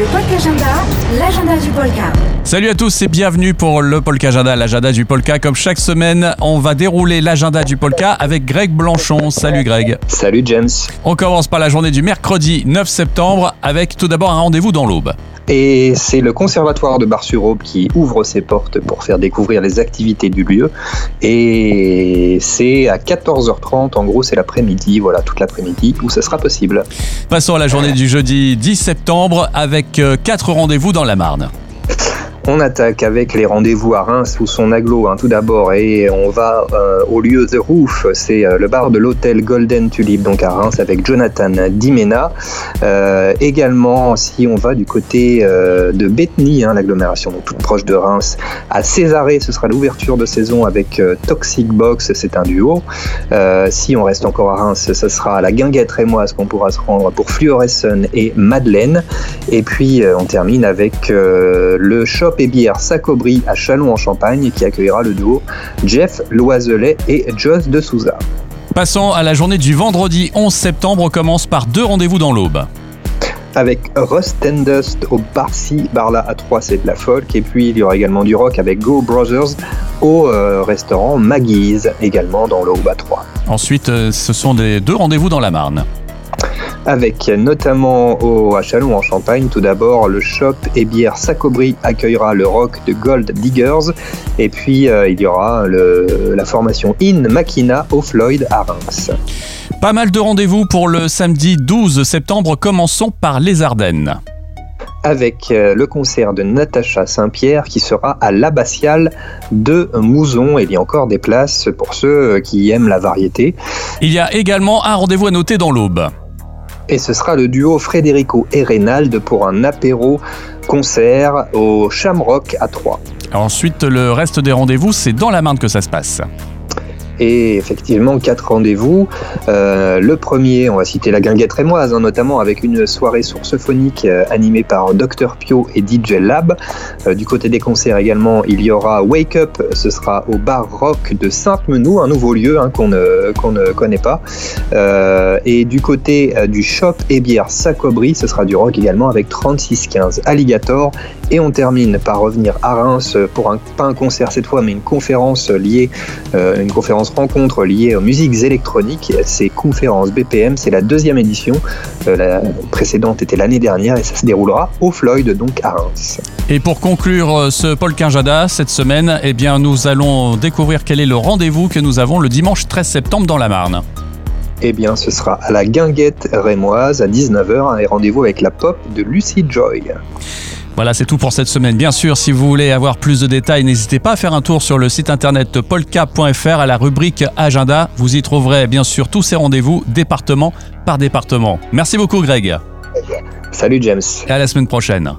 Le Polka Agenda, l'agenda du Polka. Salut à tous et bienvenue pour le Polka Agenda, l'agenda du Polka. Comme chaque semaine, on va dérouler l'agenda du Polka avec Greg Blanchon. Salut Greg. Salut James. On commence par la journée du mercredi 9 septembre avec tout d'abord un rendez-vous dans l'Aube. Et c'est le conservatoire de Bar-sur-Aube qui ouvre ses portes pour faire découvrir les activités du lieu. Et c'est à 14h30, en gros c'est l'après-midi, voilà, toute l'après-midi où ce sera possible. Passons à la journée du jeudi 10 septembre avec euh, quatre rendez-vous dans la Marne. On attaque avec les rendez-vous à Reims ou son aglo hein, tout d'abord et on va euh, au lieu The Roof, c'est euh, le bar de l'hôtel Golden Tulip donc à Reims avec Jonathan Dimena. Euh, également si on va du côté de Bethany, hein, l'agglomération toute proche de Reims, à Césarée ce sera l'ouverture de saison avec Toxic Box, c'est un duo. si on reste encore à Reims, ce sera à la Guinguette Rémoise qu'on pourra se rendre pour Fluorescent et Madeleine. Et puis on termine avec le shop et bière Sacobri à Chalon en Champagne qui accueillera le duo Jeff Loiselet et Joss de Souza. Passons à la journée du vendredi 11 septembre. On commence par deux rendez-vous dans l'Aube avec Rust and Dust au Barcy, Barla à 3 c'est de la folk et puis il y aura également du rock avec Go Brothers au euh, restaurant Maggie's également dans l'Aube à 3. Ensuite euh, ce sont des deux rendez-vous dans la Marne avec notamment au, à Chalon en Champagne. Tout d'abord, le shop et bière Sacobri accueillera le rock de Gold Diggers. Et puis, euh, il y aura la formation In Machina au Floyd à Reims. Pas mal de rendez-vous pour le samedi 12 septembre. Commençons par les Ardennes avec euh, le concert de Natacha Saint-Pierre qui sera à l'Abbatiale de Mouzon. Il y a encore des places pour ceux qui aiment la variété. Il y a également un rendez-vous à noter dans l'Aube et ce sera le duo Frédérico et Reynald pour un apéro concert au Shamrock à 3. Ensuite, le reste des rendez-vous, c'est dans la Marne que ça se passe et effectivement quatre rendez-vous. Euh, le premier, on va citer la guinguette rémoise, hein, notamment avec une soirée source phonique euh, animée par Dr Pio et DJ Lab. Euh, du côté des concerts également, il y aura Wake Up, ce sera au bar rock de Sainte-Menou, un nouveau lieu hein, qu'on ne, qu'on ne connaît pas. et du côté du shop et bière Sacobri, ce sera du rock également avec 3615 Alligator. Et on termine par revenir à Reims pour un, pas un concert cette fois, mais une conférence liée, une conférence rencontre liée aux musiques électroniques. C'est Conférence BPM, c'est la deuxième édition. Euh, la précédente était l'année dernière et ça se déroulera au Floyd, donc à Reims. Et pour conclure euh, ce Paul Quinjada cette semaine, eh bien, nous allons découvrir quel est le rendez-vous que nous avons le dimanche 13 septembre dans la Marne. Eh bien, ce sera à la Guinguette Rémoise à 19h et rendez-vous avec la pop de Lucy Joy. Voilà, c'est tout pour cette semaine. Bien sûr, si vous voulez avoir plus de détails, n'hésitez pas à faire un tour sur le site internet polka.fr à la rubrique Agenda. Vous y trouverez bien sûr tous ces rendez-vous département par département. Merci beaucoup Greg. Salut James. Et à la semaine prochaine.